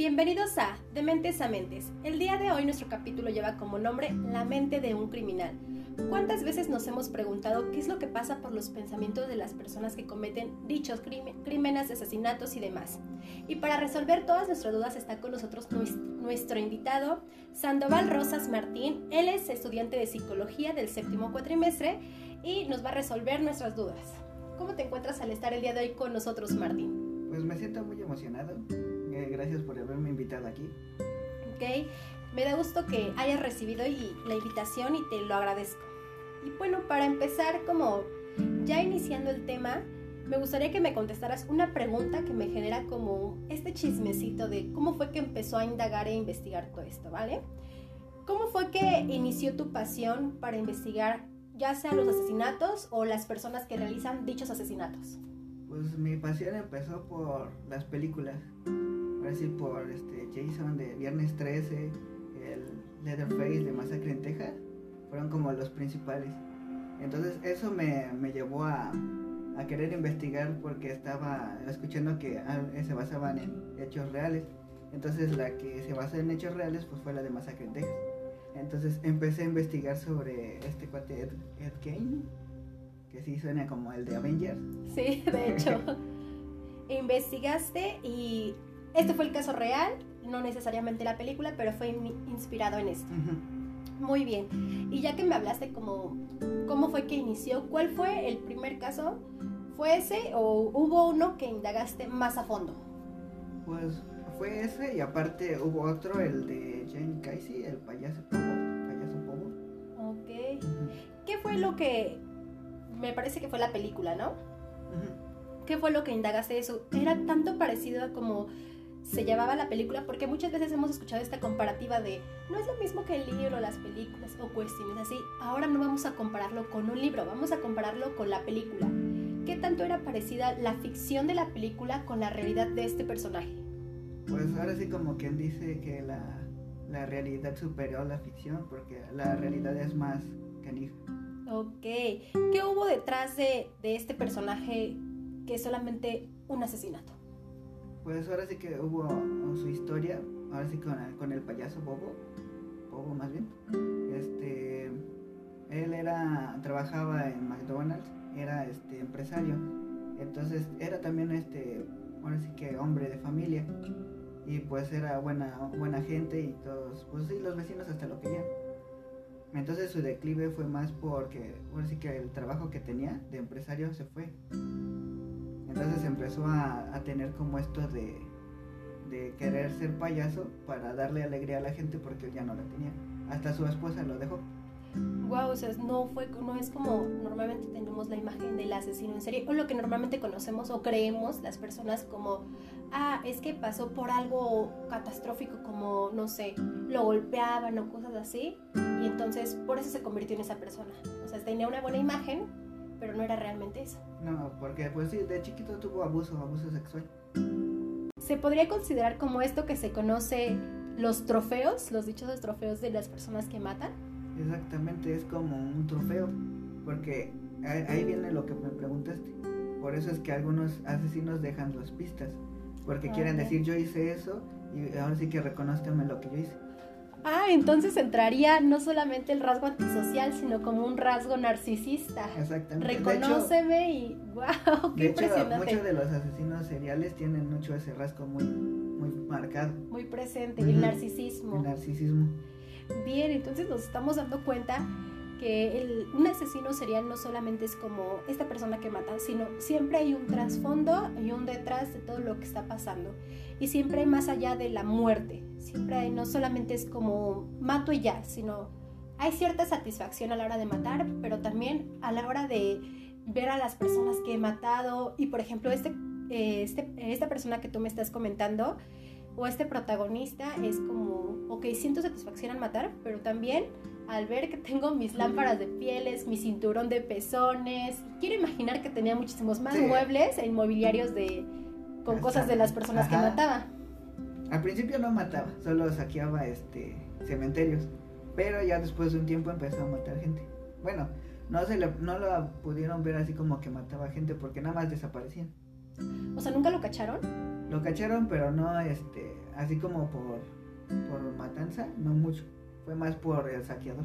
Bienvenidos a De Mentes a Mentes. El día de hoy nuestro capítulo lleva como nombre La mente de un criminal. ¿Cuántas veces nos hemos preguntado qué es lo que pasa por los pensamientos de las personas que cometen dichos crímenes, asesinatos y demás? Y para resolver todas nuestras dudas está con nosotros nuestro invitado, Sandoval Rosas Martín. Él es estudiante de psicología del séptimo cuatrimestre y nos va a resolver nuestras dudas. ¿Cómo te encuentras al estar el día de hoy con nosotros, Martín? Pues me siento muy emocionado gracias por haberme invitado aquí. Ok, me da gusto que hayas recibido la invitación y te lo agradezco. Y bueno, para empezar, como ya iniciando el tema, me gustaría que me contestaras una pregunta que me genera como este chismecito de cómo fue que empezó a indagar e investigar todo esto, ¿vale? ¿Cómo fue que inició tu pasión para investigar ya sea los asesinatos o las personas que realizan dichos asesinatos? Pues mi pasión empezó por las películas así por este Jason de Viernes 13, el Leatherface de Masacre en Texas, fueron como los principales. Entonces eso me, me llevó a, a, querer investigar porque estaba escuchando que ah, se basaban en hechos reales. Entonces la que se basa en hechos reales pues fue la de Masacre en Texas. Entonces empecé a investigar sobre este cuate Ed, Ed que sí suena como el de Avengers. Sí, de hecho. investigaste y este fue el caso real, no necesariamente la película, pero fue inspirado en esto. Muy bien. Y ya que me hablaste como cómo fue que inició, ¿cuál fue el primer caso? ¿Fue ese o hubo uno que indagaste más a fondo? Pues fue ese y aparte hubo otro, el de Jane Casey, el payaso pomo. Payaso pomo. Ok. ¿Qué fue lo que me parece que fue la película, ¿no? ¿Qué fue lo que indagaste eso? Era tanto parecido a como se llevaba la película, porque muchas veces hemos escuchado esta comparativa de no es lo mismo que el libro, las películas o cuestiones así. Ahora no vamos a compararlo con un libro, vamos a compararlo con la película. ¿Qué tanto era parecida la ficción de la película con la realidad de este personaje? Pues ahora sí como quien dice que la, la realidad superó la ficción, porque la realidad es más canija. Ok, ¿qué hubo detrás de, de este personaje que es solamente un asesinato? Pues ahora sí que hubo su historia, ahora sí con el, con el payaso Bobo, Bobo más bien. Este, él era, trabajaba en McDonald's, era este empresario, entonces era también este, ahora sí que hombre de familia y pues era buena, buena gente y todos, pues sí, los vecinos hasta lo querían. Entonces su declive fue más porque, ahora sí que el trabajo que tenía de empresario se fue. Entonces empezó a, tener como esto de, querer ser payaso para darle alegría a la gente porque él ya no la tenía. Hasta su esposa lo dejó. Wow, o sea, no fue, no es como normalmente tenemos la imagen del asesino en serie o lo que normalmente conocemos o creemos las personas como, ah, es que pasó por algo catastrófico como, no sé, lo golpeaban o cosas así y entonces por eso se convirtió en esa persona. O sea, tenía una buena imagen, pero no era realmente eso. No, porque pues sí, de chiquito tuvo abuso, abuso sexual. ¿Se podría considerar como esto que se conoce los trofeos, los dichosos trofeos de las personas que matan? Exactamente, es como un trofeo, porque ahí viene lo que me preguntaste. Por eso es que algunos asesinos dejan las pistas, porque quieren decir yo hice eso y ahora sí que reconozcanme lo que yo hice. Ah, entonces entraría no solamente el rasgo antisocial, sino como un rasgo narcisista. Exactamente. Reconóceme y wow, qué de impresionante. Hecho, muchos de los asesinos seriales tienen mucho ese rasgo muy, muy marcado. Muy presente, y el narcisismo. El narcisismo. Bien, entonces nos estamos dando cuenta que un asesino serial no solamente es como esta persona que mata, sino siempre hay un trasfondo y un detrás de todo lo que está pasando. Y siempre hay más allá de la muerte. Siempre hay, no solamente es como mato y ya, sino hay cierta satisfacción a la hora de matar, pero también a la hora de ver a las personas que he matado. Y por ejemplo, este, eh, este, esta persona que tú me estás comentando, o este protagonista es como, ok, siento satisfacción al matar, pero también al ver que tengo mis lámparas de pieles, mi cinturón de pezones, quiero imaginar que tenía muchísimos más muebles e inmobiliarios de, con cosas de las personas que mataba. Al principio no mataba, solo saqueaba este cementerios, pero ya después de un tiempo empezó a matar gente. Bueno, no se no lo pudieron ver así como que mataba gente porque nada más desaparecían. O sea, ¿nunca lo cacharon? Lo cacharon, pero no este así como por, por matanza, no mucho. Fue más por el saqueador.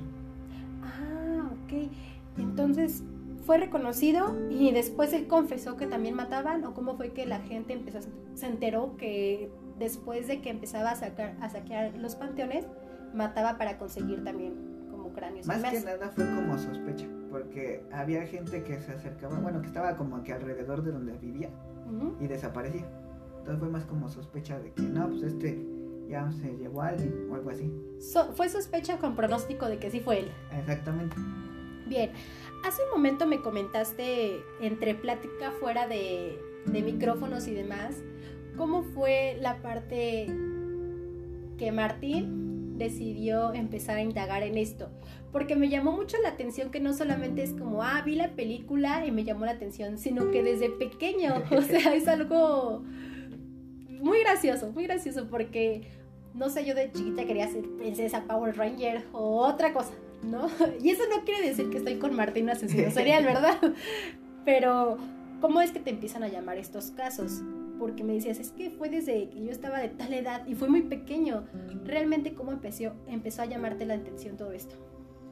Ah, ok. Entonces, ¿fue reconocido y después él confesó que también mataban? ¿O cómo fue que la gente empezó, se enteró que después de que empezaba a, sacar, a saquear los panteones, mataba para conseguir también como cráneos? Más que nada fue como sospecha, porque había gente que se acercaba, bueno, que estaba como que alrededor de donde vivía y desaparecía. Entonces fue más como sospecha de que no, pues este ya se llevó a alguien o algo así. So- fue sospecha con pronóstico de que sí fue él. Exactamente. Bien, hace un momento me comentaste entre plática fuera de, de micrófonos y demás, cómo fue la parte que Martín decidió empezar a indagar en esto. Porque me llamó mucho la atención que no solamente es como, ah, vi la película y me llamó la atención, sino que desde pequeño, o sea, es algo muy gracioso, muy gracioso, porque, no sé, yo de chiquita quería ser princesa Power Ranger o otra cosa, ¿no? Y eso no quiere decir que estoy con Martín asesino serial, ¿verdad? Pero, ¿cómo es que te empiezan a llamar estos casos? Porque me decías, es que fue desde que yo estaba de tal edad y fue muy pequeño. Realmente, ¿cómo empezó, empezó a llamarte la atención todo esto?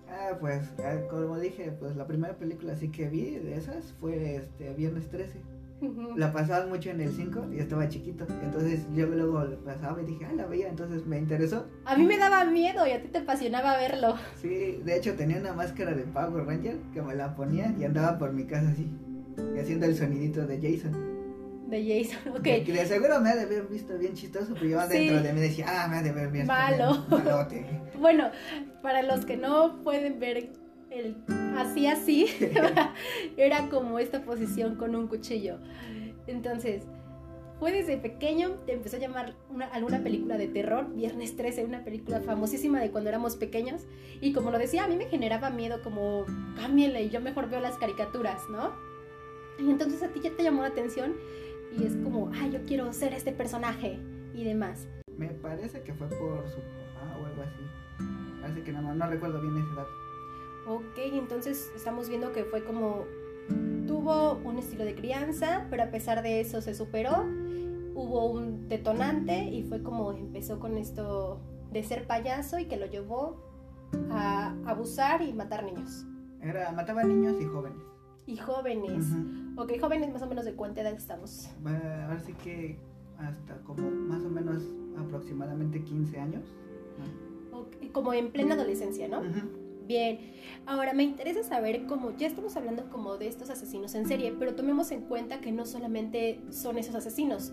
Ah, pues ah, como dije, pues la primera película así que vi de esas fue este Viernes 13. La pasaban mucho en el 5 y estaba chiquito. Entonces yo luego lo pasaba y dije, ah, la veía, entonces me interesó. A mí me daba miedo y a ti te apasionaba verlo. Sí, de hecho tenía una máscara de Power Ranger que me la ponía y andaba por mi casa así, y haciendo el sonidito de Jason. De Jason, ok. Que de seguro me ha de haber visto bien chistoso, pero yo Sí. dentro de mí decía, ah, me ha de haber visto Malo. bien malote. Bueno, para los que no pueden ver el así así, era como esta posición con un cuchillo. Entonces, fue desde pequeño, te empezó a llamar una, alguna película de terror, Viernes 13, una película famosísima de cuando éramos pequeños, y como lo decía, a mí me generaba miedo como, cámbienle, y yo mejor veo las caricaturas, ¿no? Y entonces a ti ya te llamó la atención, y es como, ah, yo quiero ser este personaje, y demás. Me parece que fue por su papá o algo así. Parece que no, recuerdo bien ese dato. Ok, entonces estamos viendo que fue como tuvo un estilo de crianza, pero a pesar de eso se superó, hubo un detonante y fue como empezó con esto de ser payaso y que lo llevó a abusar y matar niños Era, mataba niños y jóvenes. y jóvenes. Ujú. Ok, jóvenes más o menos de cuánta edad estamos. Ahora sí que hasta como más o menos aproximadamente 15 años. como en plena adolescencia, ¿no? Ujú. Bien, ahora me interesa saber cómo, ya estamos hablando como de estos asesinos en serie, pero tomemos en cuenta que no solamente son esos asesinos,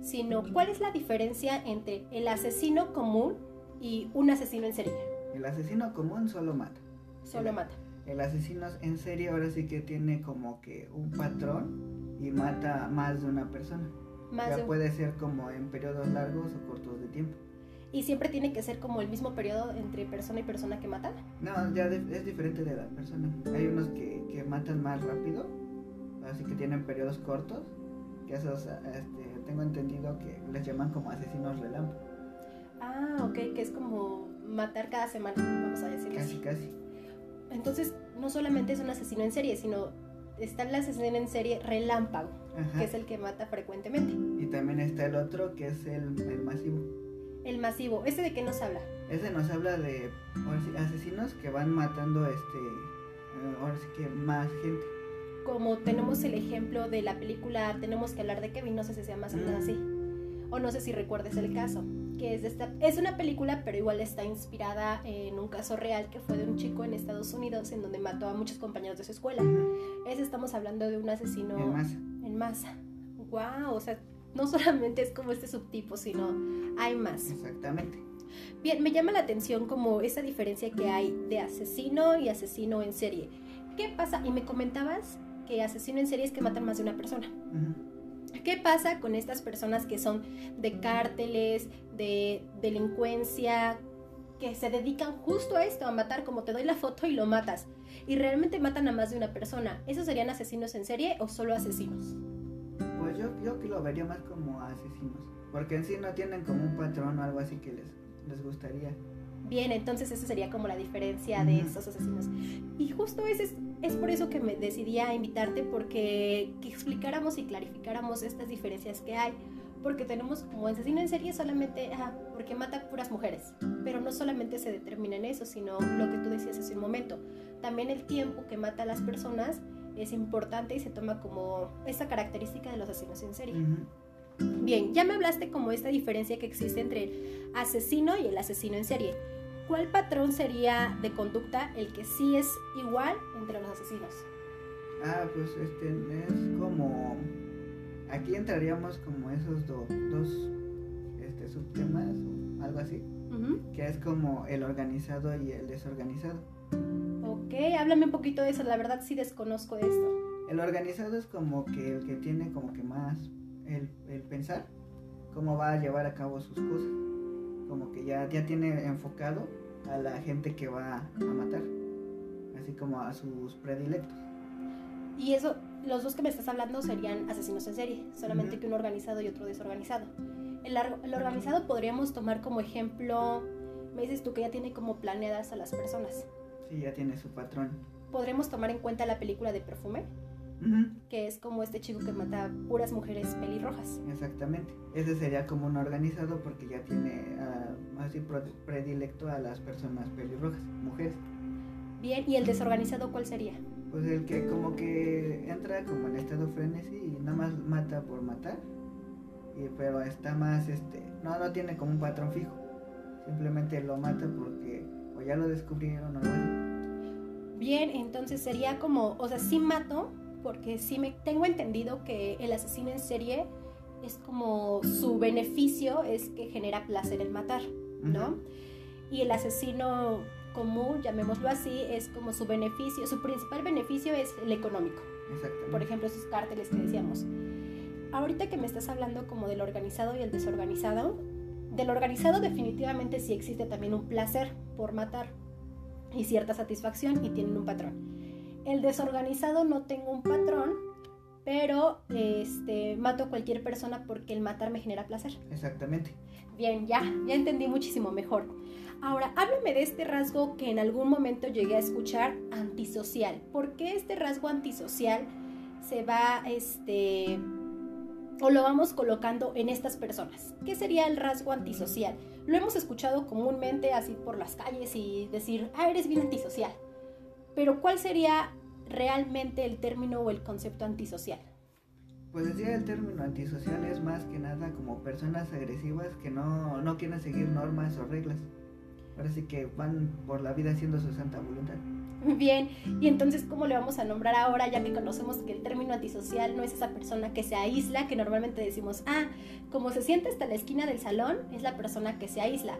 sino cuál es la diferencia entre el asesino común y un asesino en serie. El asesino común solo mata. Solo El- mata. El asesino en serie ahora sí que tiene como que un patrón y mata más de una persona. Más ya de un- puede ser como en periodos largos o cortos de tiempo. Y siempre tiene que ser como el mismo periodo entre persona y persona que mata. No, ya de- es diferente de la persona. Hay unos que, que matan más rápido, así que tienen periodos cortos, que esos este, tengo entendido que les llaman como asesinos relámpago. Ah, ok, que es como matar cada semana, vamos a decirlo Casi, así. casi. Entonces, no solamente es un asesino en serie, sino está el asesino en serie relámpago, Ajá. que es el que mata frecuentemente. Y también está el otro que es el, el masivo. El masivo, ¿ese de qué nos habla? Ese nos habla de asesinos que van matando este eh, ahora sí que más gente. Como tenemos el ejemplo de la película Tenemos que hablar de Kevin, no sé si se llama más o menos Mm. así. O no sé si recuerdes el caso, que es de esta es una película, pero igual está inspirada en un caso real que fue de un chico en Estados Unidos en donde mató a muchos compañeros de su escuela. Ese estamos hablando de un asesino En masa. en masa. Wow, o sea, no solamente es como este subtipo, sino hay más. Exactamente. Bien, me llama la atención como esa diferencia que hay de asesino y asesino en serie. ¿Qué pasa? Y me comentabas que asesino en serie es que matan más de una persona. ¿Qué pasa con estas personas que son de cárteles, de delincuencia, que se dedican justo a esto, a matar, como te doy la foto y lo matas? Y realmente matan a más de una persona. ¿Esos serían asesinos en serie o solo asesinos? Yo, yo que lo vería más como asesinos. Porque en sí no tienen como un patrón o algo así que les, les gustaría. Bien, entonces esa sería como la diferencia de Ujú. estos asesinos. Y justo ese es, es por eso que me decidí a invitarte, porque que explicáramos y clarificáramos estas diferencias que hay. porque tenemos como asesino en serie solamente, ah, porque mata puras mujeres, pero no solamente se determina en eso, sino lo que tú decías hace un momento, también el tiempo que mata a las personas es importante y se toma como esta característica de los asesinos en serie. Bien, ya me hablaste como esta diferencia que existe entre el asesino y el asesino en serie. ¿Cuál patrón sería de conducta el que sí es igual entre los asesinos? Ah, pues este es como aquí entraríamos como esos dos este, subtemas o algo así, que es como el organizado y el desorganizado. Ok, háblame un poquito de eso, la verdad sí desconozco esto. El organizado es como que el que tiene como que más el, el pensar cómo va a llevar a cabo sus cosas, como que ya, ya tiene enfocado a la gente que va a matar, así como a sus predilectos. Y eso, los dos que me estás hablando serían asesinos en serie, solamente que uno organizado y otro desorganizado. El, el, organizado podríamos tomar como ejemplo, me dices tú que ya tiene como planeadas a las personas. Sí, ya tiene su patrón. ¿Podremos tomar en cuenta la película de Perfume? Que es como este chico que mata puras mujeres pelirrojas. Exactamente. Ese sería como un organizado porque ya tiene uh, así predilecto a las personas pelirrojas, mujeres. Bien, ¿y el desorganizado cuál sería? Pues el que como que entra como en estado frenesí y nada más mata por matar. Y, pero está más, este, no, no tiene como un patrón fijo. Simplemente lo mata porque o ya lo descubrieron o así. Bien, entonces sería como, o sea, sí mato, porque sí me tengo entendido que el asesino en serie es como su beneficio es que genera placer el matar, ¿no? Y el asesino común, llamémoslo así, es como su beneficio, su principal beneficio es el económico. Por ejemplo, esos cárteles que decíamos. Ahorita que me estás hablando como del organizado y el desorganizado, del organizado definitivamente sí existe también un placer por matar y cierta satisfacción y tienen un patrón. El desorganizado no tengo un patrón, pero este, mato a cualquier persona porque el matar me genera placer. Exactamente. Bien, ya, ya entendí muchísimo mejor. Ahora, háblame de este rasgo que en algún momento llegué a escuchar, antisocial. ¿Por qué este rasgo antisocial se va, este, o lo vamos colocando en estas personas? ¿Qué sería el rasgo antisocial? Lo hemos escuchado comúnmente así por las calles y decir, ah, eres bien antisocial. Pero ¿cuál sería realmente el término o el concepto antisocial? Pues decía el término antisocial es más que nada como personas agresivas que no, no quieren seguir normas o reglas. Parece que van por la vida haciendo su santa voluntad. Bien, y entonces, ¿cómo le vamos a nombrar ahora, ya que conocemos que el término antisocial no es esa persona que se aísla, que normalmente decimos, ah, como se siente hasta la esquina del salón, es la persona que se aísla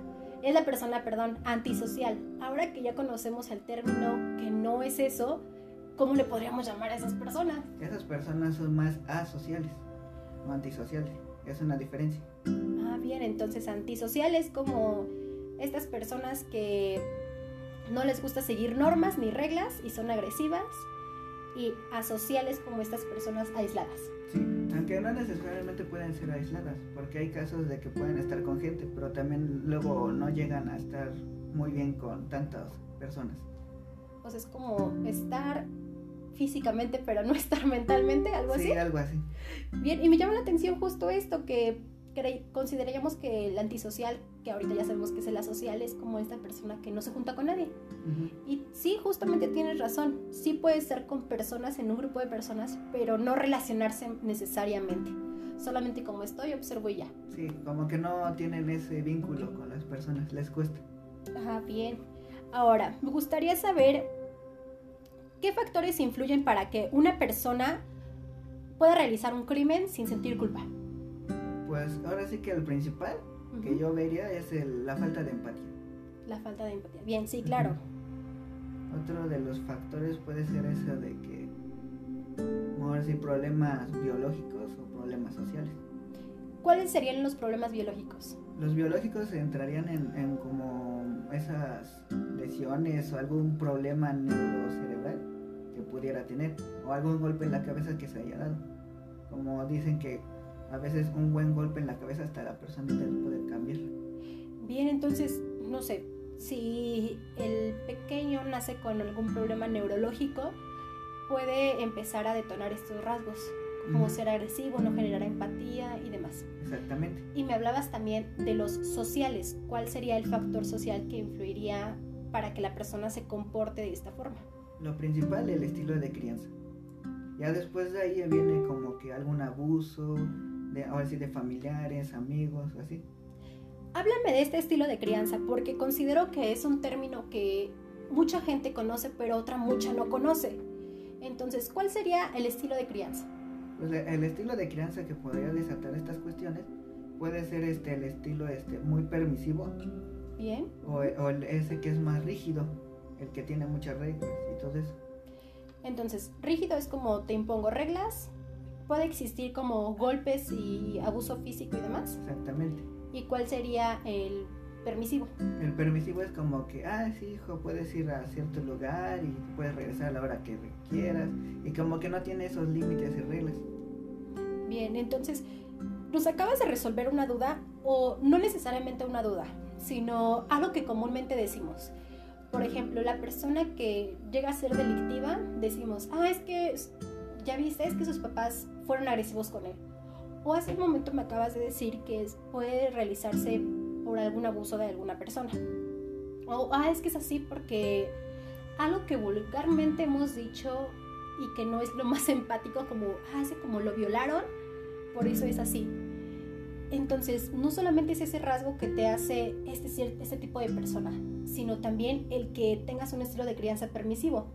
es la persona, perdón, antisocial. Ahora que ya conocemos el término que no es eso, ¿cómo le podríamos llamar a esas personas? Esas personas son más asociales, o antisociales. Es una diferencia. Ah, bien, entonces antisocial es como estas personas que no les gusta seguir normas ni reglas y son agresivas y asociales como estas personas aisladas. Sí, aunque no necesariamente pueden ser aisladas, porque hay casos de que pueden estar con gente, pero también luego no llegan a estar muy bien con tantas personas. Pues es como estar físicamente, pero no estar mentalmente, algo así. Sí, algo así. Bien, y me llama la atención justo esto, que consideraríamos que el antisocial, que ahorita ya sabemos que es el asocial, es como esta persona que no se junta con nadie. Y sí, justamente tienes razón, sí puede estar con personas en un grupo de personas, pero no relacionarse necesariamente. Solamente como estoy, observo y ya. Sí, como que no tienen ese vínculo con las personas, les cuesta. Ajá, bien. Ahora, me gustaría saber qué factores influyen para que una persona pueda realizar un crimen sin sentir culpa. Pues ahora sí que el principal que yo vería es la falta de empatía. La falta de empatía. Bien, sí, claro. Otro de los factores puede ser eso de que, ahora sí, problemas biológicos o problemas sociales. ¿Cuáles serían los problemas biológicos? Los biológicos entrarían en, en como esas lesiones o algún problema neurocerebral que pudiera tener o algún golpe en la cabeza que se haya dado. Como dicen que a veces un buen golpe en la cabeza hasta la persona puede cambiar. Bien, entonces, no sé, si el pequeño nace con algún problema neurológico, puede empezar a detonar estos rasgos, como ser agresivo, no generar empatía y demás. Exactamente. Y me hablabas también de los sociales. ¿Cuál sería el factor social que influiría para que la persona se comporte de esta forma? Lo principal, el estilo de crianza. Ya después de ahí viene como que algún abuso, de, ahora sí, de familiares, amigos, así. Háblame de este estilo de crianza, porque considero que es un término que mucha gente conoce, pero otra mucha no conoce. Entonces, ¿cuál sería el estilo de crianza? Pues el estilo de crianza que podría desatar estas cuestiones puede ser este el estilo este muy permisivo. Bien. O, o ese que es más rígido, el que tiene muchas reglas y todo eso. Entonces, rígido es como te impongo reglas, puede existir como golpes y abuso físico y demás. Exactamente. ¿Y cuál sería el permisivo? El permisivo es como que, ah, sí, hijo, puedes ir a cierto lugar y puedes regresar a la hora que quieras. Y como que no tiene esos límites y reglas. Bien, entonces, nos acabas de resolver una duda, o no necesariamente una duda, sino algo que comúnmente decimos. Por ejemplo, la persona que llega a ser delictiva, decimos, ah, es que, ya viste, es que sus papás fueron agresivos con él. O hace un momento me acabas de decir que puede realizarse por algún abuso de alguna persona. O, ah, es que es así porque algo que vulgarmente hemos dicho y que no es lo más empático, como, ah, como lo violaron, por eso es así. Entonces, no solamente es ese rasgo que te hace este, este tipo de persona, sino también el que tengas un estilo de crianza permisivo.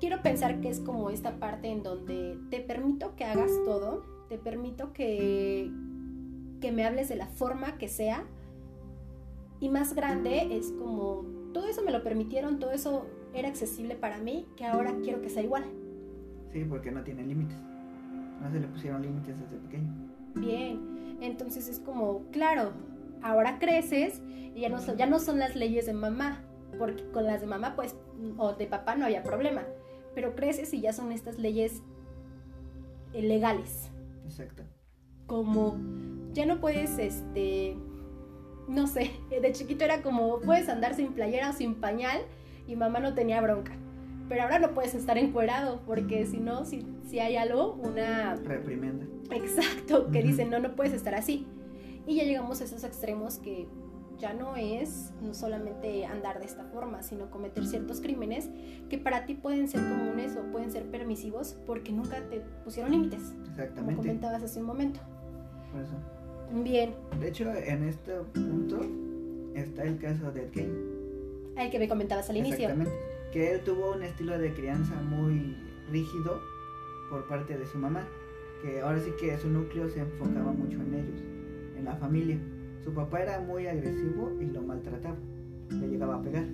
Quiero pensar que es como esta parte en donde te permito que hagas todo, te permito que, que me hables de la forma que sea, y más grande es como, todo eso me lo permitieron, todo eso era accesible para mí, que ahora quiero que sea igual. Sí, porque no tiene límites. No se le pusieron límites desde pequeño. Bien, entonces es como, claro, ahora creces y ya no son, ya no son las leyes de mamá, porque con las de mamá pues o de papá no había problema, pero creces y ya son estas leyes eh, legales. Exacto. Como ya no puedes este no sé, de chiquito era como puedes andar sin playera o sin pañal y mamá no tenía bronca. Pero ahora no puedes estar encuerado porque si no, si, si hay algo, una... Reprimenda. Exacto, que dicen, no, no puedes estar así. Y ya llegamos a esos extremos que ya no es no solamente andar de esta forma, sino cometer ciertos crímenes que para ti pueden ser comunes o pueden ser permisivos porque nunca te pusieron límites. Exactamente. Como comentabas hace un momento. Por eso. Bien. De hecho, en este punto está el caso de Ed El que me comentabas al inicio. Exactamente. Que él tuvo un estilo de crianza muy rígido por parte de su mamá. Que ahora sí que su núcleo se enfocaba mucho en ellos, en la familia. Su papá era muy agresivo y lo maltrataba. Le llegaba a pegar.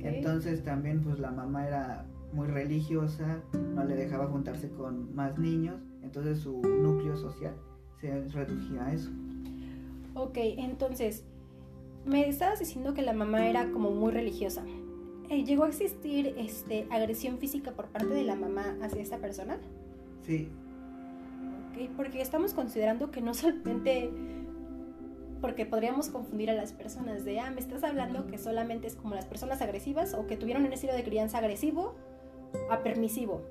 Entonces también pues la mamá era muy religiosa, no le dejaba juntarse con más niños, entonces su núcleo social se redujía a eso. Ok, entonces, me estabas diciendo que la mamá era como muy religiosa. Eh, ¿Llegó a existir este, agresión física por parte de la mamá hacia esta persona? Sí. Ok, porque estamos considerando que no solamente... Porque podríamos confundir a las personas de, ah, me estás hablando que solamente es como las personas agresivas o que tuvieron un estilo de crianza agresivo a permisivo.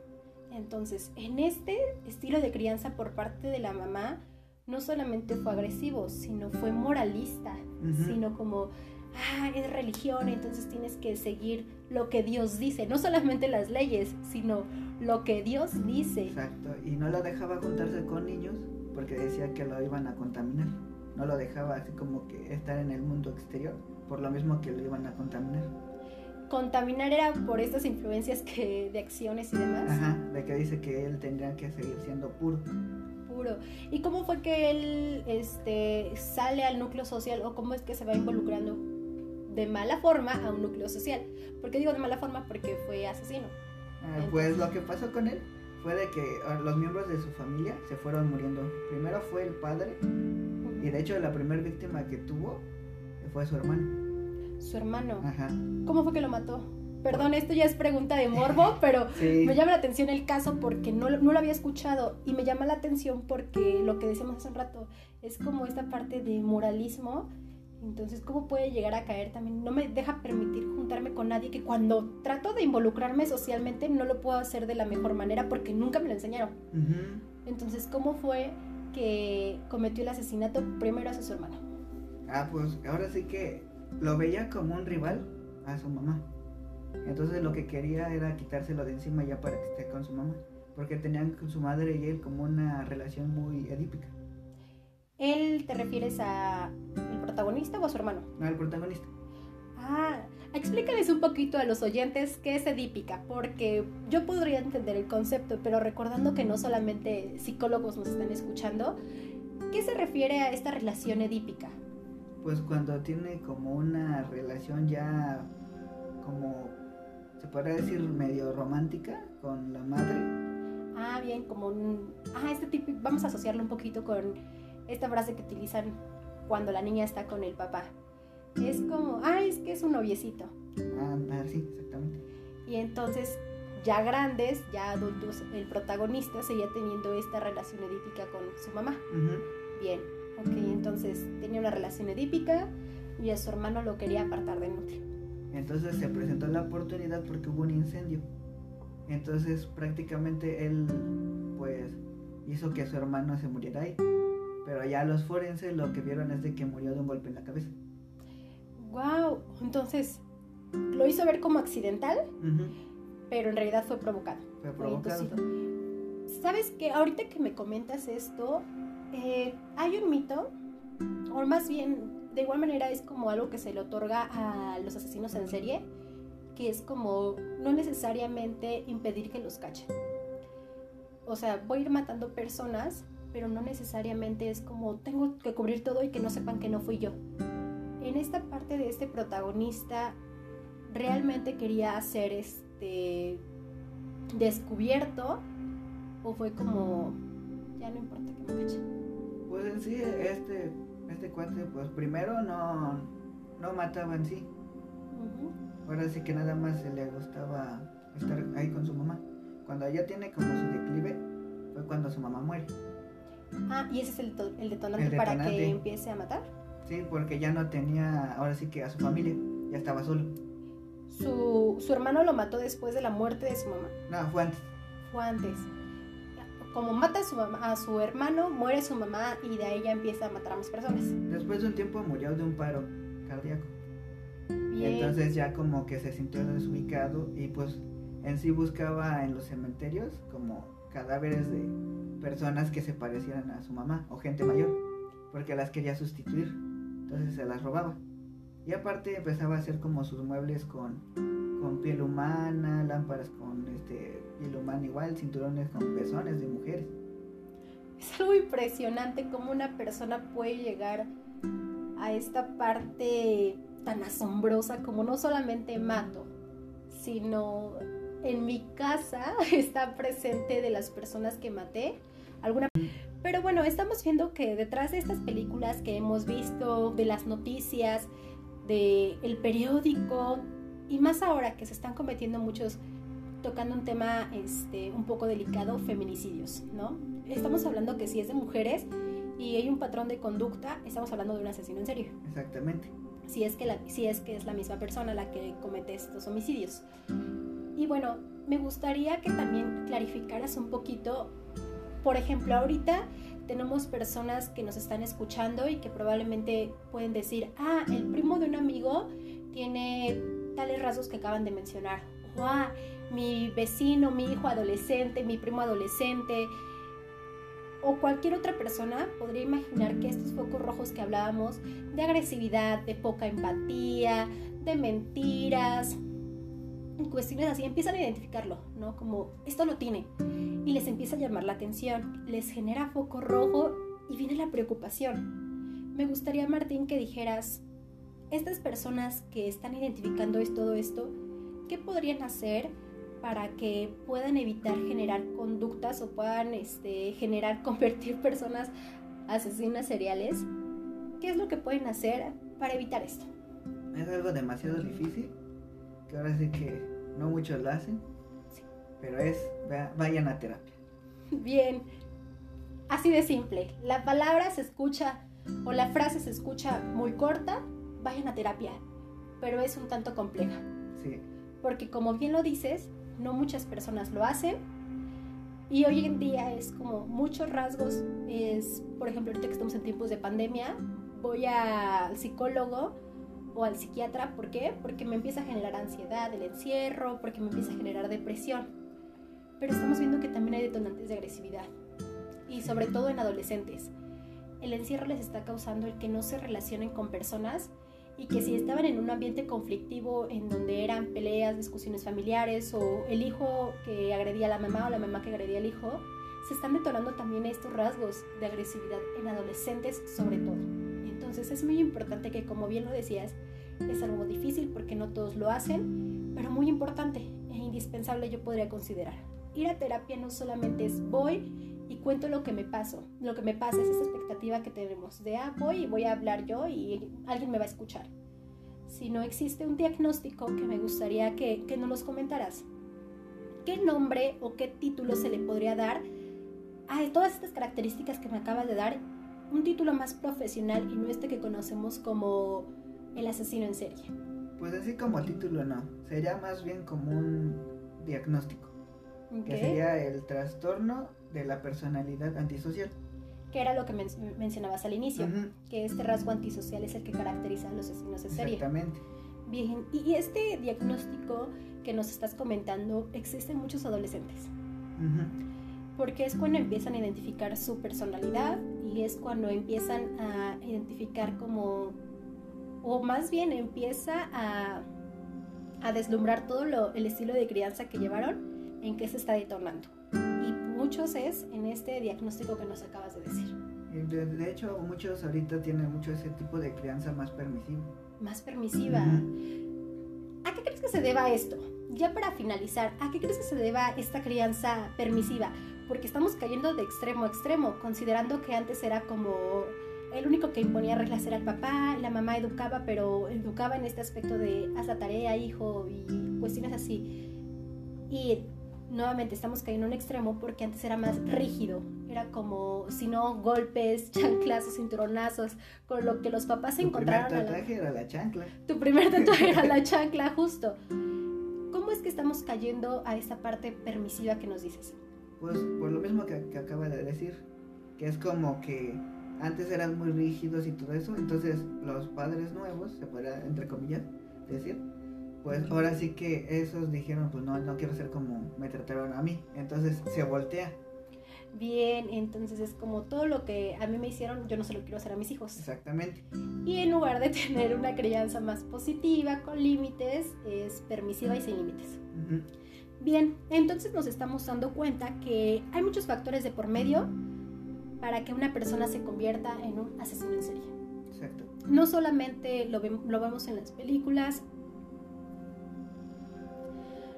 Entonces, en este estilo de crianza por parte de la mamá, no solamente fue agresivo, sino fue moralista, sino como, ah, es religión, entonces tienes que seguir lo que Dios dice, no solamente las leyes, sino lo que Dios dice. Exacto, y no lo dejaba juntarse con niños porque decía que lo iban a contaminar, no lo dejaba así como que estar en el mundo exterior, por lo mismo que lo iban a contaminar. Contaminar era por estas influencias que de acciones y demás. Ajá, de que dice que él tendría que seguir siendo puro. ¿Y cómo fue que él este, sale al núcleo social o cómo es que se va involucrando de mala forma a un núcleo social? ¿Por qué digo de mala forma? Porque fue asesino. Ah, pues lo que pasó con él fue de que ah, los miembros de su familia se fueron muriendo. Primero fue el padre y de hecho la primera víctima que tuvo fue su hermano. Su hermano. Ajá. ¿Cómo fue que lo mató? Perdón, esto ya es pregunta de morbo, pero me llama la atención el caso porque no, no, lo había escuchado y me llama la atención porque lo que decíamos hace un rato es como esta parte de moralismo. Entonces, ¿cómo puede llegar a caer también? No me deja permitir juntarme con nadie que cuando trato de involucrarme socialmente no lo puedo hacer de la mejor manera porque nunca me lo enseñaron. Entonces, ¿cómo fue que cometió el asesinato primero a su hermano? Ah, pues ahora sí que lo veía como un rival a su mamá. Entonces lo que quería era quitárselo de encima ya para que esté con su mamá. Porque tenían con su madre y él como una relación muy edípica. ¿Él te refieres a el protagonista o a su hermano? No, al protagonista. Ah, explícales un poquito a los oyentes qué es edípica, porque yo podría entender el concepto, pero recordando que no solamente psicólogos nos están escuchando, ¿qué se refiere a esta relación edípica? Pues cuando tiene como una relación ya como se podría decir medio romántica con la madre. Ah, bien, como un ah, este tipo vamos a asociarlo un poquito con esta frase que utilizan cuando la niña está con el papá. Es como, ah, es que es un noviecito. Ah, sí, exactamente. Y entonces, ya grandes, ya adultos, el protagonista seguía teniendo esta relación edípica con su mamá. Bien, ok, entonces tenía una relación edípica y a su hermano lo quería apartar del núcleo. Entonces se presentó la oportunidad porque hubo un incendio. Entonces prácticamente él pues hizo que su hermano se muriera ahí. Pero ya los forenses lo que vieron es de que murió de un golpe en la cabeza. Wow, entonces lo hizo ver como accidental, pero en realidad fue provocado. Fue provocado. ¿Sabes que Ahorita que me comentas esto, eh, hay un mito, o más bien, de igual manera es como algo que se le otorga a los asesinos en serie, que es como no necesariamente impedir que los cachen. O sea, voy a ir matando personas, pero no necesariamente es como tengo que cubrir todo y que no sepan que no fui yo en esta parte de este protagonista realmente quería ser este descubierto o fue como ya no importa que me cachen pues en sí este este cuate pues primero no no mataba en sí. Ahora sí que nada más le gustaba estar ahí con su mamá. Cuando ella tiene como su declive fue cuando su mamá muere. Ah y ese es el, el, detonante para que empiece a matar Sí, porque ya no tenía, ahora sí que a su familia, ya estaba solo. ¿Su, su hermano lo mató después de la muerte de su mamá? No, fue antes. Fue antes. Como mata a su, mamá, a su hermano, muere su mamá y de ahí ya empieza a matar a más personas. Después de un tiempo murió de un paro cardíaco. Entonces ya como que se sintió desubicado y pues en sí buscaba en los cementerios como cadáveres de personas que se parecieran a su mamá o gente mayor, porque las quería sustituir entonces se las robaba. Y aparte empezaba a hacer como sus muebles con, con piel humana, lámparas con este, piel humana igual, cinturones con pezones de mujeres. Es algo impresionante cómo una persona puede llegar a esta parte tan asombrosa como no solamente mato, sino en mi casa está presente de las personas que maté alguna pero bueno, estamos viendo que detrás de estas películas que hemos visto, de las noticias, del el periódico, y más ahora que se están cometiendo muchos, tocando un tema este, un poco delicado, feminicidios, ¿no? Estamos hablando que si es de mujeres y hay un patrón de conducta, estamos hablando de un asesino en serio. Exactamente. Si es que, la, si es, que es la misma persona la que comete estos homicidios. Y bueno, me gustaría que también clarificaras un poquito por ejemplo, ahorita tenemos personas que nos están escuchando y que probablemente pueden decir, ah, el primo de un amigo tiene tales rasgos que acaban de mencionar. O, mi vecino, mi hijo adolescente, mi primo adolescente. O cualquier otra persona podría imaginar que estos focos rojos que hablábamos de agresividad, de poca empatía, de mentiras, cuestiones así, empiezan a identificarlo, ¿no? Como, esto lo tiene. Y les empieza a llamar la atención, les genera foco rojo y viene la preocupación. Me gustaría, Martín, que dijeras, estas personas que están identificando todo esto, ¿qué podrían hacer para que puedan evitar generar conductas o puedan este, generar, convertir personas asesinas seriales? ¿Qué es lo que pueden hacer para evitar esto? Es algo demasiado difícil, que ahora sí que no muchos lo hacen, pero es, vayan a terapia. Bien, así de simple. La palabra se escucha o la frase se escucha muy corta, vayan a terapia, pero es un tanto compleja. Sí. Porque como bien lo dices, no muchas personas lo hacen, Y hoy en día es como muchos rasgos, es, por ejemplo, ahorita que estamos en tiempos de pandemia, voy al psicólogo o al psiquiatra, ¿por qué? Porque me empieza a generar ansiedad, el encierro, porque me empieza a generar depresión. Pero estamos viendo que también hay detonantes de agresividad, y sobre todo en adolescentes. El encierro les está causando el que no se relacionen con personas y que si estaban en un ambiente conflictivo en donde eran peleas, discusiones familiares o el hijo que agredía a la mamá o la mamá que agredía al hijo, se están detonando también estos rasgos de agresividad en adolescentes sobre todo. Entonces es muy importante que, como bien lo decías, es algo difícil porque no todos lo hacen, pero muy importante e indispensable yo podría considerar. Ir a terapia no solamente es voy y cuento lo que me paso. Lo que me pasa es esa expectativa que tenemos de, ah, voy y voy a hablar yo y alguien me va a escuchar. Si no existe un diagnóstico que me gustaría que, que nos los comentaras. ¿Qué nombre o qué título se le podría dar a todas estas características que me acabas de dar? Un título más profesional y no este que conocemos como el asesino en serie. Pues así como título no, sería más bien como un diagnóstico. Que sería el trastorno de la personalidad antisocial. Que era lo que mencionabas al inicio, que este rasgo antisocial es el que caracteriza a los asesinos en serie. Exactamente. Bien, y este diagnóstico que nos estás comentando existe en muchos adolescentes. Porque es cuando empiezan a identificar su personalidad y es cuando empiezan a identificar como, o más bien empieza a, a deslumbrar todo lo, el estilo de crianza que llevaron en qué se está detonando. Y muchos es en este diagnóstico que nos acabas de decir. De, hecho, muchos ahorita tienen mucho ese tipo de crianza más permisiva. Más permisiva. ¿A qué crees que se deba esto? Ya para finalizar, ¿a qué crees que se deba esta crianza permisiva? Porque estamos cayendo de extremo a extremo, considerando que antes era como el único que imponía reglas era el papá, la mamá educaba, pero educaba en este aspecto de haz la tarea, hijo, y cuestiones así. Y nuevamente estamos cayendo en un extremo porque antes era más rígido, era como, si no, golpes, chanclazos, cinturonazos, con lo que los papás se encontraron. Tu primer tatuaje era la chancla. Tu primer tatuaje era la chancla, justo. ¿Cómo es que estamos cayendo a esta parte permisiva que nos dices? Pues por lo mismo que, que acaba de decir, que es como que antes eran muy rígidos y todo eso, entonces los padres nuevos, se puede, entre comillas, decir, pues ahora sí que esos dijeron, pues no, no quiero ser como me trataron a mí. Entonces se voltea. Bien, entonces es como todo lo que a mí me hicieron, yo no se lo quiero hacer a mis hijos. Exactamente. Y en lugar de tener una crianza más positiva, con límites, es permisiva y sin límites. Bien, entonces nos estamos dando cuenta que hay muchos factores de por medio para que una persona se convierta en un asesino en serie. Exacto. No solamente lo, lo vemos en las películas,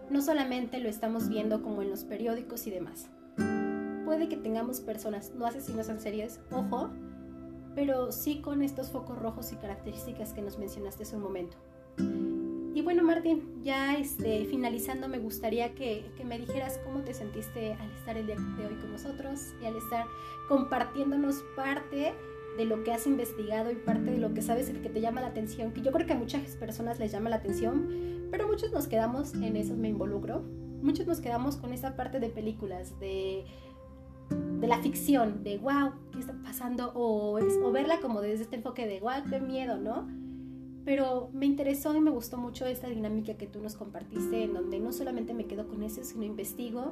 no solamente lo estamos viendo como en los periódicos y demás. Puede que tengamos personas no asesinos en series, ojo, pero sí con estos focos rojos y características que nos mencionaste hace un momento. Y bueno, Martín, ya este, finalizando, me gustaría que, que, me dijeras cómo te sentiste al estar el día de hoy con nosotros y al estar compartiéndonos parte de lo que has investigado y parte de lo que sabes que te llama la atención, que yo creo que a muchas personas les llama la atención, pero muchos nos quedamos en eso, me involucro, muchos nos quedamos con esa parte de películas, de, de la ficción, de wow, ¿qué está pasando? O, o verla como desde este enfoque de wow, qué miedo, ¿no? Pero me interesó y me gustó mucho esta dinámica que tú nos compartiste, en donde no solamente me quedo con eso, sino investigo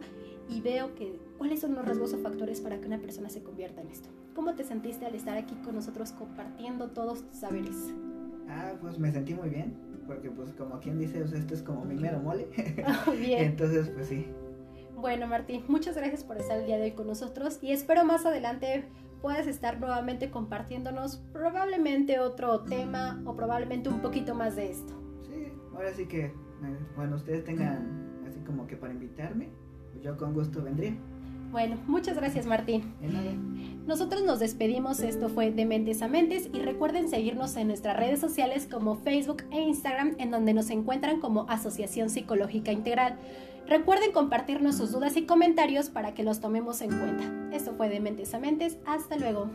y veo que cuáles son los rasgos o factores para que una persona se convierta en esto. ¿Cómo te sentiste al estar aquí con nosotros compartiendo todos tus saberes? Ah, pues me sentí muy bien, porque pues como quien dice, esto es como mi mero mole. Oh, bien. Entonces, pues sí. Bueno, Martín, muchas gracias por estar el día de hoy con nosotros y espero más adelante puedas estar nuevamente compartiéndonos probablemente otro tema o probablemente un poquito más de esto. Sí, ahora sí que, bueno, ustedes tengan así como que para invitarme, pues yo con gusto vendría. Bueno, muchas gracias Martín. Nosotros nos despedimos, esto fue de Mentes a Mentes y recuerden seguirnos en nuestras redes sociales como Facebook e Instagram en donde nos encuentran como Asociación Psicológica Integral. Recuerden compartirnos sus dudas y comentarios para que los tomemos en cuenta. Esto fue de Mentes a Mentes, hasta luego.